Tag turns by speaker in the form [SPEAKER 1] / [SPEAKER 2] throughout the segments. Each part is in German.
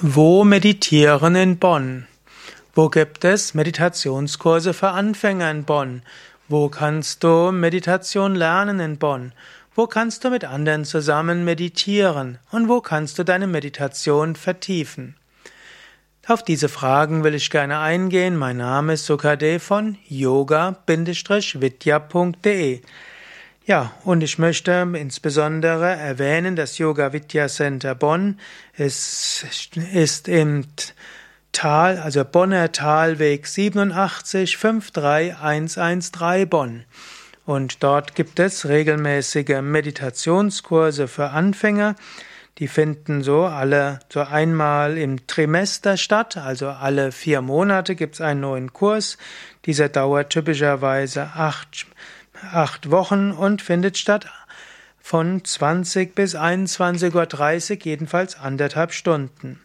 [SPEAKER 1] Wo meditieren in Bonn? Wo gibt es Meditationskurse für Anfänger in Bonn? Wo kannst du Meditation lernen in Bonn? Wo kannst du mit anderen zusammen meditieren? Und wo kannst du deine Meditation vertiefen? Auf diese Fragen will ich gerne eingehen. Mein Name ist Sukade von yoga-vidya.de. Ja, und ich möchte insbesondere erwähnen, das Yoga Vidya Center Bonn ist, ist im Tal, also Bonner Talweg 87 53113 Bonn. Und dort gibt es regelmäßige Meditationskurse für Anfänger. Die finden so alle so einmal im Trimester statt, also alle vier Monate gibt es einen neuen Kurs. Dieser dauert typischerweise acht acht Wochen und findet statt von 20 bis 21.30 Uhr, jedenfalls anderthalb Stunden.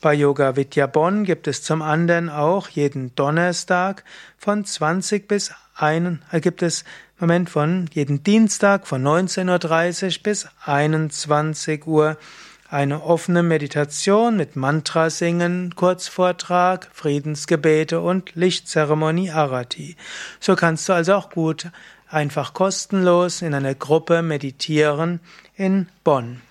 [SPEAKER 1] Bei Yoga Vidya Bonn gibt es zum anderen auch jeden Donnerstag von 20 bis 1, äh, gibt es Moment von jeden Dienstag von 19.30 Uhr bis 21 Uhr eine offene Meditation mit Mantra singen, Kurzvortrag, Friedensgebete und Lichtzeremonie Arati. So kannst du also auch gut einfach kostenlos in einer Gruppe meditieren in Bonn.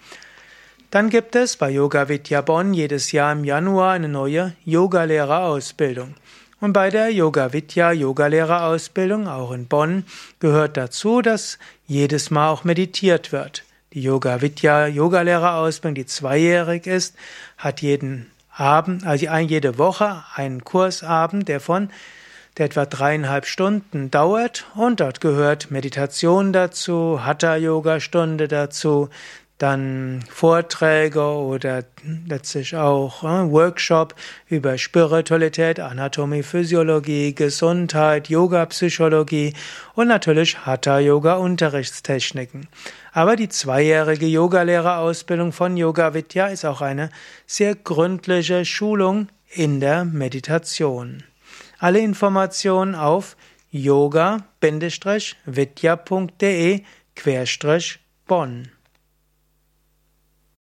[SPEAKER 1] Dann gibt es bei Yoga Vidya Bonn jedes Jahr im Januar eine neue Yogalehrerausbildung. Und bei der Yoga Vidya Yogalehrerausbildung auch in Bonn gehört dazu, dass jedes Mal auch meditiert wird. Die Yoga Vidya Yogalehrerausbildung, die zweijährig ist, hat jeden Abend, also jede Woche einen Kursabend, der von der etwa dreieinhalb Stunden dauert. Und dort gehört Meditation dazu, Hatha-Yoga-Stunde dazu, dann Vorträge oder letztlich auch äh, Workshop über Spiritualität, Anatomie, Physiologie, Gesundheit, Yoga-Psychologie und natürlich Hatha-Yoga-Unterrichtstechniken. Aber die zweijährige Yogalehrerausbildung von Yoga Vidya ist auch eine sehr gründliche Schulung in der Meditation. Alle Informationen auf yoga-vidya.de-bonn